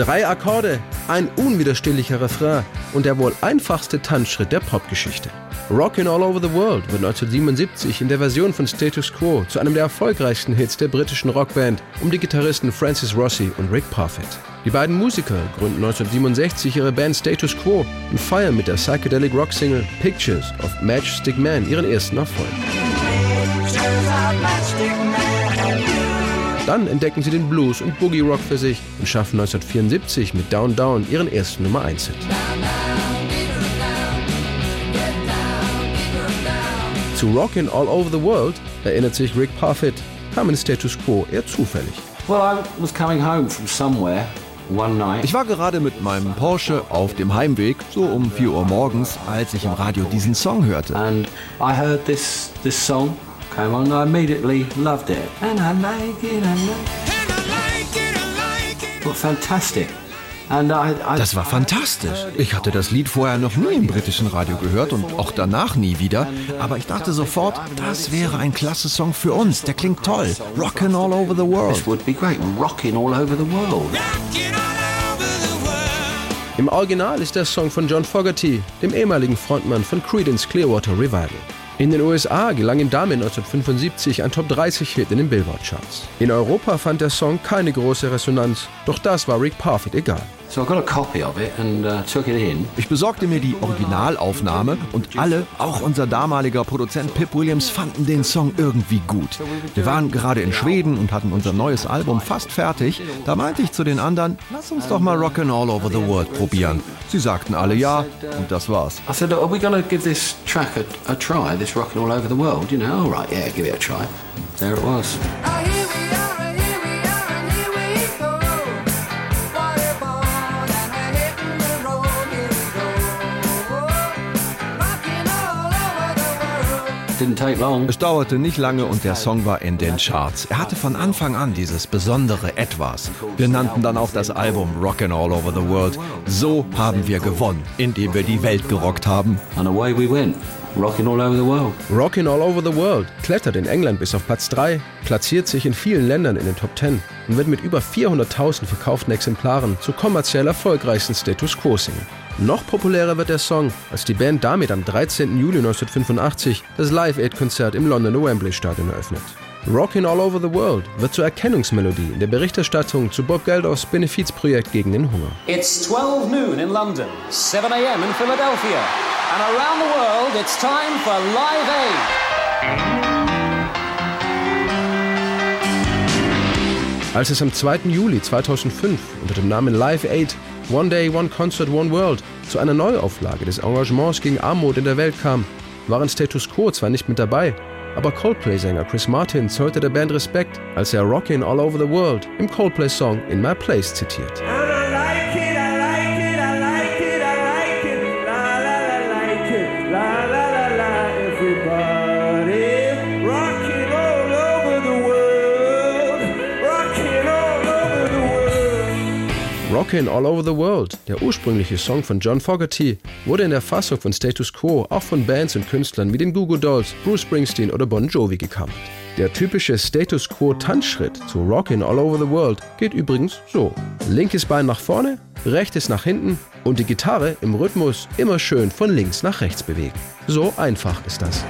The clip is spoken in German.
Drei Akkorde, ein unwiderstehlicher Refrain und der wohl einfachste Tanzschritt der Popgeschichte. Rockin' All Over the World wird 1977 in der Version von Status Quo zu einem der erfolgreichsten Hits der britischen Rockband um die Gitarristen Francis Rossi und Rick Parfitt. Die beiden Musiker gründen 1967 ihre Band Status Quo und feiern mit der Psychedelic Rock Single Pictures of Matchstick Man ihren ersten Erfolg. Dann entdecken sie den Blues und Boogie Rock für sich und schaffen 1974 mit Down Down ihren ersten Nummer 1 Hit. Zu Rockin' All Over the World, erinnert sich Rick Parfitt, kam in Status Quo eher zufällig. Ich war gerade mit meinem Porsche auf dem Heimweg, so um 4 Uhr morgens, als ich im Radio diesen Song hörte. And I heard this, this song came on, I immediately loved it. And I like it, I like it. Well, fantastic. Das war fantastisch. Ich hatte das Lied vorher noch nie im britischen Radio gehört und auch danach nie wieder. Aber ich dachte sofort, das wäre ein klasse Song für uns. Der klingt toll. Rockin' all over the world. This would be great. Rockin' all over the world. Im Original ist der Song von John Fogerty, dem ehemaligen Frontmann von Creedence Clearwater Revival. In den USA gelang ihm damit 1975 ein Top 30-Hit in den Billboard-Charts. In Europa fand der Song keine große Resonanz, doch das war Rick Parfitt egal. So I got a copy of it and uh, took it in. Ich besorgte mir die Originalaufnahme und alle, auch unser damaliger Produzent Pip Williams, fanden den Song irgendwie gut. Wir waren gerade in Schweden und hatten unser neues Album fast fertig. Da meinte ich zu den anderen, lass uns doch mal Rockin' All Over the World probieren. Sie sagten alle ja und das war's. I said, are we going to give this track a, a try, this Rockin' All Over the World? You know, all right, yeah, give it a try. There it was. Es dauerte nicht lange und der Song war in den Charts. Er hatte von Anfang an dieses besondere Etwas. Wir nannten dann auch das Album Rockin' All Over the World. So haben wir gewonnen, indem wir die Welt gerockt haben. And away we went. Rockin' all over the world. Rockin' All Over the World klettert in England bis auf Platz 3, platziert sich in vielen Ländern in den Top 10 und wird mit über 400.000 verkauften Exemplaren zur kommerziell erfolgreichsten Status Quo-Single. Noch populärer wird der Song, als die Band damit am 13. Juli 1985 das Live-Aid-Konzert im Londoner Wembley Stadion eröffnet. Rockin' All Over the World wird zur Erkennungsmelodie in der Berichterstattung zu Bob Geldofs Benefizprojekt gegen den Hunger. It's 12 noon in London, 7 a.m. in Philadelphia, and around the world it's time for Live Aid. Als es am 2. Juli 2005 unter dem Namen Live Aid One Day, One Concert, One World zu einer Neuauflage des Engagements gegen Armut in der Welt kam, waren Status Quo zwar nicht mit dabei, aber Coldplay-Sänger Chris Martin zollte der Band Respekt, als er Rockin' All Over the World im Coldplay-Song In My Place zitiert. Rockin' All Over the World, der ursprüngliche Song von John Fogerty, wurde in der Fassung von Status Quo auch von Bands und Künstlern wie den Google Dolls, Bruce Springsteen oder Bon Jovi gecovert. Der typische Status Quo Tanzschritt zu Rockin' All Over the World geht übrigens so. Linkes Bein nach vorne, rechtes nach hinten und die Gitarre im Rhythmus immer schön von links nach rechts bewegen. So einfach ist das.